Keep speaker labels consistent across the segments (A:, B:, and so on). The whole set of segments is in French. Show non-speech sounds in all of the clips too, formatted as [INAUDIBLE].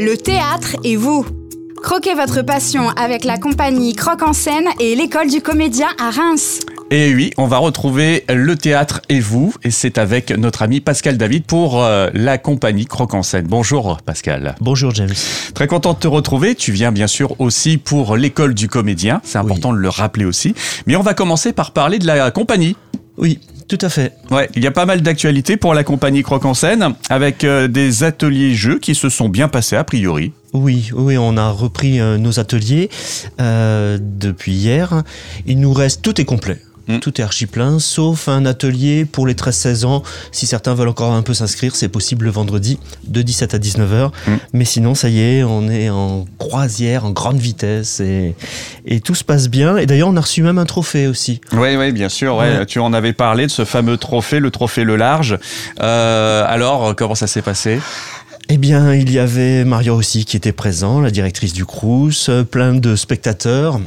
A: Le théâtre et vous. Croquez votre passion avec la compagnie Croque en scène et l'école du comédien à Reims.
B: Et oui, on va retrouver le théâtre et vous, et c'est avec notre ami Pascal David pour euh, la compagnie Croque en scène. Bonjour Pascal.
C: Bonjour James.
B: Très content de te retrouver. Tu viens bien sûr aussi pour l'école du comédien. C'est important de le rappeler aussi. Mais on va commencer par parler de la compagnie.
C: Oui, tout à fait.
B: Ouais, il y a pas mal d'actualités pour la compagnie Croque en scène avec euh, des ateliers jeux qui se sont bien passés a priori.
C: Oui, oui, on a repris euh, nos ateliers euh, depuis hier. Il nous reste tout est complet.
B: Mm.
C: Tout est archi plein, sauf un atelier pour les 13-16 ans. Si certains veulent encore un peu s'inscrire, c'est possible le vendredi de 17 à 19h.
B: Mm.
C: Mais sinon, ça y est, on est en croisière, en grande vitesse et, et tout se passe bien. Et d'ailleurs, on a reçu même un trophée aussi.
B: Oui, oui, bien sûr. Ouais.
C: Ouais.
B: Tu en avais parlé de ce fameux trophée, le trophée Le Large. Euh, alors, comment ça s'est passé?
C: Eh bien, il y avait Mario aussi qui était présent, la directrice du Crous, euh, plein de spectateurs.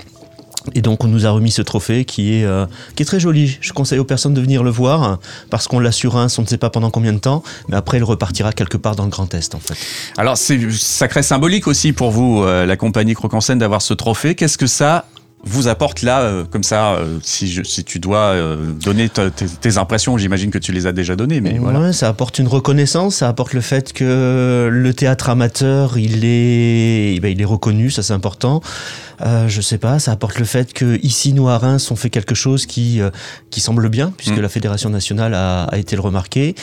C: Et donc, on nous a remis ce trophée qui est, euh, qui est très joli. Je conseille aux personnes de venir le voir hein, parce qu'on l'a un, on ne sait pas pendant combien de temps, mais après, il repartira quelque part dans le Grand Est, en fait.
B: Alors, c'est sacré symbolique aussi pour vous, euh, la compagnie Croque en d'avoir ce trophée. Qu'est-ce que ça vous apporte là, euh, comme ça, euh, si, je- si tu dois euh, donner te- tes, tes impressions, j'imagine que tu les as déjà données, mais voilà.
C: Ça apporte une reconnaissance, ça apporte le fait que le théâtre amateur, il est, eh ben, il est reconnu, ça c'est important. Euh, je sais pas, ça apporte le fait que ici, nous à Reims, on fait quelque chose qui, euh, qui semble bien, puisque
B: Mm.
C: la fédération nationale a, a été le remarquer.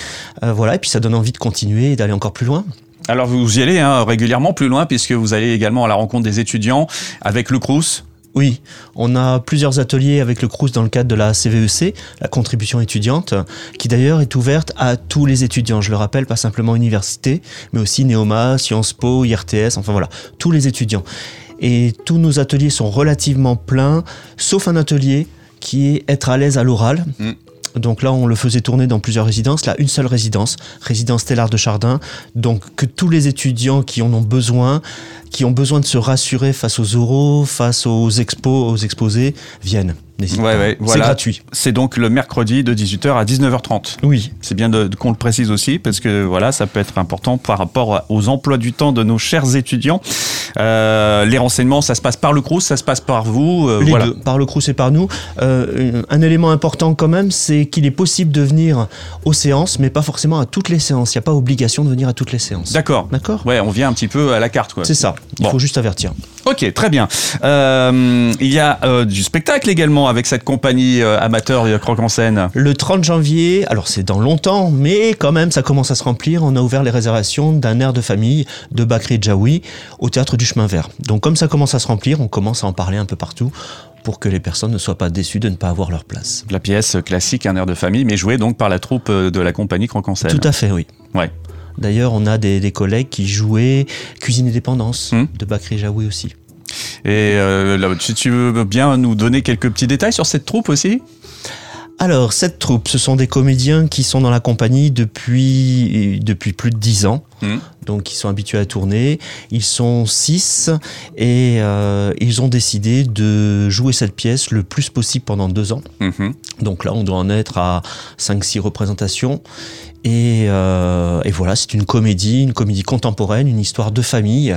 C: Euh, voilà, et puis ça donne envie de continuer et d'aller encore plus loin.
B: Alors, vous y allez hein, régulièrement plus loin, puisque vous allez également à la rencontre des étudiants avec le Crous.
C: Oui, on a plusieurs ateliers avec le Crous dans le cadre de la CVEC, la contribution étudiante, qui d'ailleurs est ouverte à tous les étudiants. Je le rappelle, pas simplement université, mais aussi Neoma, Sciences Po, IRTS, enfin voilà, tous les étudiants. Et tous nos ateliers sont relativement pleins, sauf un atelier qui est être à l'aise à l'oral.
B: Mm.
C: Donc là, on le faisait tourner dans plusieurs résidences. Là, une seule résidence, résidence Stellar de Chardin. Donc que tous les étudiants qui en ont besoin, qui ont besoin de se rassurer face aux oraux, face aux expos, aux exposés, viennent. N'hésite
B: Ouais,
C: pas.
B: ouais,
C: C'est
B: voilà.
C: gratuit.
B: C'est donc le mercredi de 18h à 19h30.
C: Oui.
B: C'est bien de, de- qu'on le précise aussi parce que voilà, ça peut être important par rapport aux emplois du temps de nos chers étudiants. Euh, les renseignements, ça se passe par le Crous, ça se passe par vous. euh,
C: Les
B: voilà.
C: deux, par le Crous et par nous. Euh, un élément important quand même, c'est qu'il est possible de venir aux séances, mais pas forcément à toutes les séances. Il n'y a pas obligation de venir à toutes les séances.
B: D'accord.
C: D'accord?
B: Ouais, on vient un petit peu à la carte.
C: C'est ça. Il
B: Bon.
C: faut juste avertir.
B: Ok, très bien. Il y a du spectacle également avec cette compagnie euh, amateur euh, Croque en scène.
C: Le 30 janvier, alors c'est dans longtemps, mais quand même ça commence à se remplir. On a ouvert les réservations d'un air de famille de Bakri Djaoui au théâtre du Chemin Vert. Donc comme ça commence à se remplir, on commence à en parler un peu partout pour que les personnes ne soient pas déçues de ne pas avoir leur place.
B: La pièce classique, un air de famille, mais jouée donc par la troupe euh, de la compagnie Croque en scène.
C: Tout à fait, oui.
B: Ouais.
C: D'ailleurs, on a des, des collègues qui jouaient Cuisine et Dépendance
B: Hmm.
C: de Bakri Djaoui aussi.
B: Et euh, là, si tu veux bien nous donner quelques petits détails sur cette troupe aussi
C: Alors, cette troupe, ce sont des comédiens qui sont dans la compagnie depuis, depuis plus de dix ans.
B: Mhm.
C: Donc, ils sont habitués à tourner. Ils sont six et euh, ils ont décidé de jouer cette pièce le plus possible pendant deux ans.
B: Mhm.
C: Donc là, on doit en être à 5-6 représentations. Et, euh, et voilà, c'est une comédie, une comédie contemporaine, une histoire de famille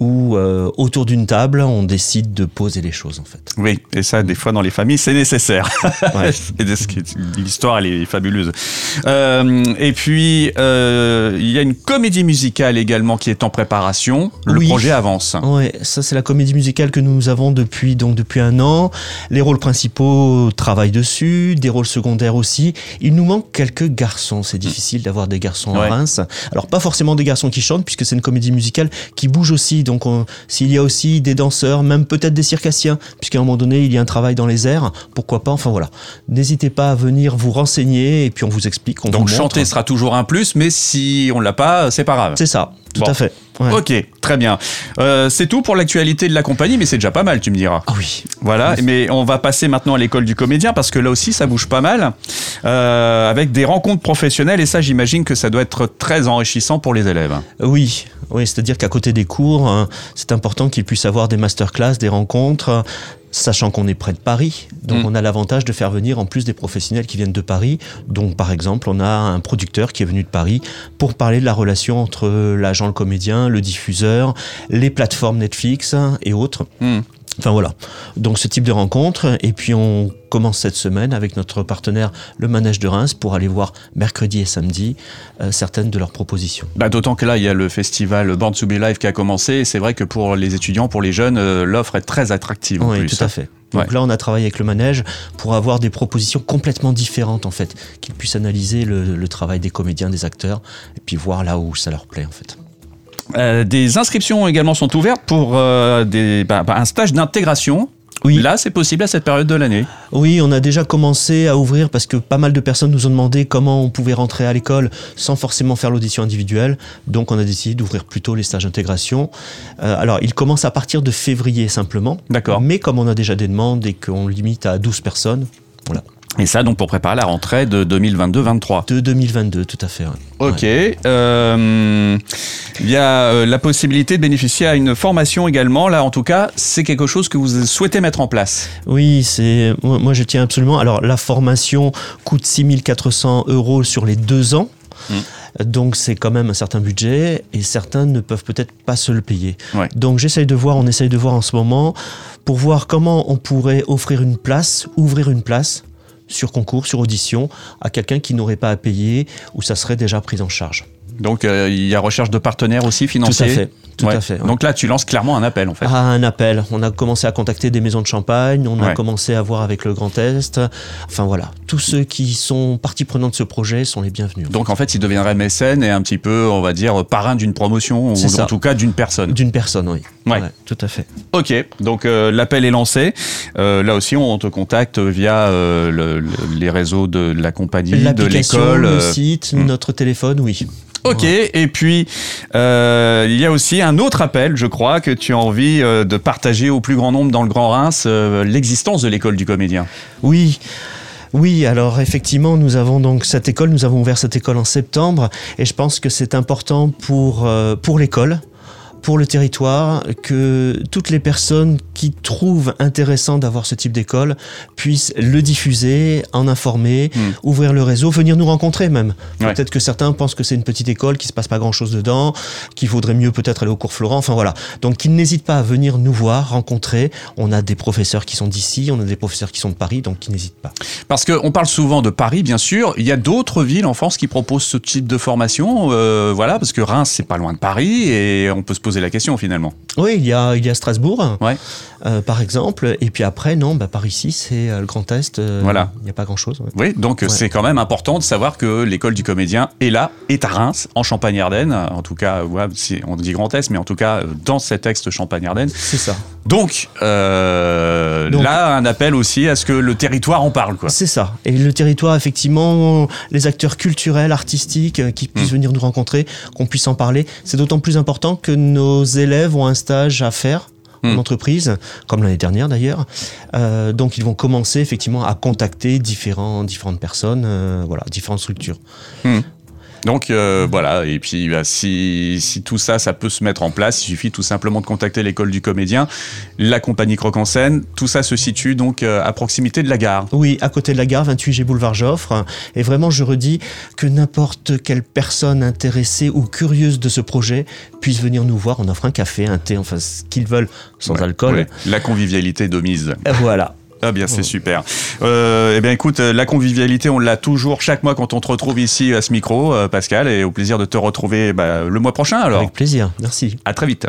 C: où euh, autour d'une table, on décide de poser les choses en fait.
B: Oui, et ça, des fois, dans les familles, c'est nécessaire. [LAUGHS]
C: Ouais.
B: L'histoire, elle est fabuleuse. Euh, et puis, euh, il y a une comédie musicale également qui est en préparation. Le
C: Oui.
B: projet avance.
C: Ouais, ça c'est la comédie musicale que nous avons depuis donc depuis un an. Les rôles principaux travaillent dessus, des rôles secondaires aussi. Il nous manque quelques garçons. C'est difficile d'avoir des garçons
B: Ouais.
C: à Reims. Alors pas forcément des garçons qui chantent puisque c'est une comédie musicale qui bouge aussi. Donc on- s'il y a aussi des danseurs, même peut-être des circassiens, puisqu'à un moment donné il y a un travail dans les airs, pourquoi pas. Enfin voilà, n'hésitez pas à venir vous renseigner et puis on vous explique. On
B: Donc,
C: vous
B: chanter sera toujours un plus, mais si on l'a pas, c'est pas grave.
C: C'est ça, tout
B: Bon.
C: à fait. Ouais.
B: Ok, très bien. Euh, c'est tout pour l'actualité de la compagnie, mais c'est déjà pas mal, tu me diras.
C: Ah oui.
B: Voilà, mais on va passer maintenant à l'école du comédien parce que là aussi ça bouge pas mal euh, avec des rencontres professionnelles et ça j'imagine que ça doit être très enrichissant pour les élèves.
C: Oui, oui c'est-à-dire qu'à côté des cours, hein, c'est important qu'ils puissent avoir des masterclass, des rencontres, sachant qu'on est près de Paris. Donc
B: Mm.
C: on a l'avantage de faire venir en plus des professionnels qui viennent de Paris. Donc par exemple, on a un producteur qui est venu de Paris pour parler de la relation entre l'agent, le comédien, le diffuseur, les plateformes Netflix et autres.
B: Hmm.
C: Enfin voilà. Donc ce type de rencontre. Et puis on commence cette semaine avec notre partenaire le Manège de Reims pour aller voir mercredi et samedi euh, certaines de leurs propositions.
B: Bah, D'autant que là, il y a le festival Born to Be Live qui a commencé. Et c'est vrai que pour les étudiants, pour les jeunes, euh, l'offre est très attractive. en
C: Oui,
B: plus.
C: tout à fait. Donc
B: Ouais.
C: là, on a travaillé avec le manège pour avoir des propositions complètement différentes, en fait, qu'ils puissent analyser le, le travail des comédiens, des acteurs, et puis voir là où ça leur plaît, en fait.
B: Euh, des inscriptions également sont ouvertes pour euh, des, bah, bah, un stage d'intégration.
C: Oui.
B: Là, c'est possible à cette période de l'année.
C: Oui, on a déjà commencé à ouvrir parce que pas mal de personnes nous ont demandé comment on pouvait rentrer à l'école sans forcément faire l'audition individuelle. Donc, on a décidé d'ouvrir plutôt les stages d'intégration. Euh, alors, ils commencent à partir de février simplement.
B: D'accord.
C: Mais comme on a déjà des demandes et qu'on limite à 12 personnes, voilà.
B: Et ça, donc, pour préparer la rentrée de 2022-23.
C: De 2022, tout à fait. ouais.
B: Ok. Euh, Il y a euh, la possibilité de bénéficier à une formation également. Là, en tout cas, c'est quelque chose que vous souhaitez mettre en place.
C: Oui, c'est moi, je tiens absolument. Alors la formation coûte 6400 euros sur les deux ans. Donc c'est quand même un certain budget et certains ne peuvent peut-être pas se le payer.
B: Ouais.
C: Donc j'essaye de voir, on essaye de voir en ce moment pour voir comment on pourrait offrir une place, ouvrir une place sur concours, sur audition à quelqu'un qui n'aurait pas à payer ou ça serait déjà pris en charge.
B: Donc, euh, il y a recherche de partenaires aussi financiers.
C: Tout à fait, tout
B: Ouais.
C: à fait. ouais.
B: Donc là, tu lances clairement un appel, en fait.
C: Ah, un appel. On a commencé à contacter des maisons de champagne, on a commencé à voir avec le Grand Est. Enfin voilà, tous ceux qui sont partie prenante de ce projet sont les bienvenus.
B: Donc en fait, il deviendrait mécène et un petit peu, on va dire, parrain d'une promotion, ou
C: ça.
B: en tout cas d'une personne.
C: D'une personne, oui.
B: Ouais.
C: tout à fait.
B: Ok, donc euh, l'appel est lancé. Euh, là aussi, on te contacte via le- le- les réseaux de la compagnie, de l'école.
C: le site,
B: hmm.
C: notre téléphone, oui.
B: Ok, et puis euh, il y a aussi un autre appel, je crois, que tu as envie euh, de partager au plus grand nombre dans le Grand Reims, euh, l'existence de l'école du comédien.
C: Oui. Oui, alors effectivement, nous avons donc cette école, nous avons ouvert cette école en septembre et je pense que c'est important pour, pour l'école, pour le territoire, que toutes les personnes qui trouvent intéressant d'avoir ce type d'école puissent le diffuser, en informer,
B: Mm.
C: ouvrir le réseau, venir nous rencontrer même.
B: Ouais.
C: Peut-être que certains pensent que c'est une petite école, qu'il se passe pas grand-chose dedans, qu'il vaudrait mieux peut-être aller au cours Florent, enfin voilà. Donc qu'ils n'hésitent pas à venir nous voir, rencontrer. On a des professeurs qui sont d'ici, on a des professeurs qui sont de Paris, donc qu'ils n'hésitent pas.
B: Parce qu'on parle souvent de Paris, bien sûr. Il y a d'autres villes en France qui proposent ce type de formation. euh, voilà, parce que Reims, c'est pas loin de Paris et on peut se poser la question finalement.
C: Oui, il y a, il y a Strasbourg,
B: Ouais.
C: Euh, par exemple, et puis après, non, bah, par ici, c'est euh, le Grand Est, euh,
B: Voilà.
C: il n'y a pas grand-chose.
B: Oui, donc
C: Ouais.
B: c'est quand même important de savoir que l'école du comédien est là, est à Reims, en Champagne-Ardenne. En tout cas, ouais, on dit Grand Est, mais en tout cas dans cet ex Champagne-Ardenne.
C: C'est ça.
B: Donc,
C: Donc-
B: là, un appel aussi à ce que le territoire en parle.
C: C'est ça. Et le territoire, effectivement, les acteurs culturels, artistiques qui puissent
B: Mm.
C: venir nous rencontrer, qu'on puisse en parler, c'est d'autant plus important que nos élèves ont un stage à faire en
B: Mm.
C: entreprise, comme l'année dernière d'ailleurs. Euh, donc ils vont commencer effectivement à contacter différents, différentes personnes, euh, voilà, différentes structures.
B: Donc euh, voilà, et puis bah, si, si tout ça, ça peut se mettre en place, il suffit tout simplement de contacter l'école du comédien, la compagnie Croque en scène. Tout ça se situe donc euh, à proximité de la gare.
C: Oui, à côté de la gare, 28 G boulevard Joffre. Et vraiment, je redis que n'importe quelle personne intéressée ou curieuse de ce projet puisse venir nous voir. On offre un café, un thé, enfin ce qu'ils veulent, sans
B: Ouais,
C: alcool.
B: ouais. La convivialité de mise.
C: Et Voilà.
B: Ah bien, c'est super. Euh, eh bien, écoute, euh, la convivialité, on l'a toujours chaque mois quand on te retrouve ici à ce micro, euh, Pascal, et au plaisir de te retrouver bah, le mois prochain. Alors,
C: Avec plaisir. Merci.
B: à très vite.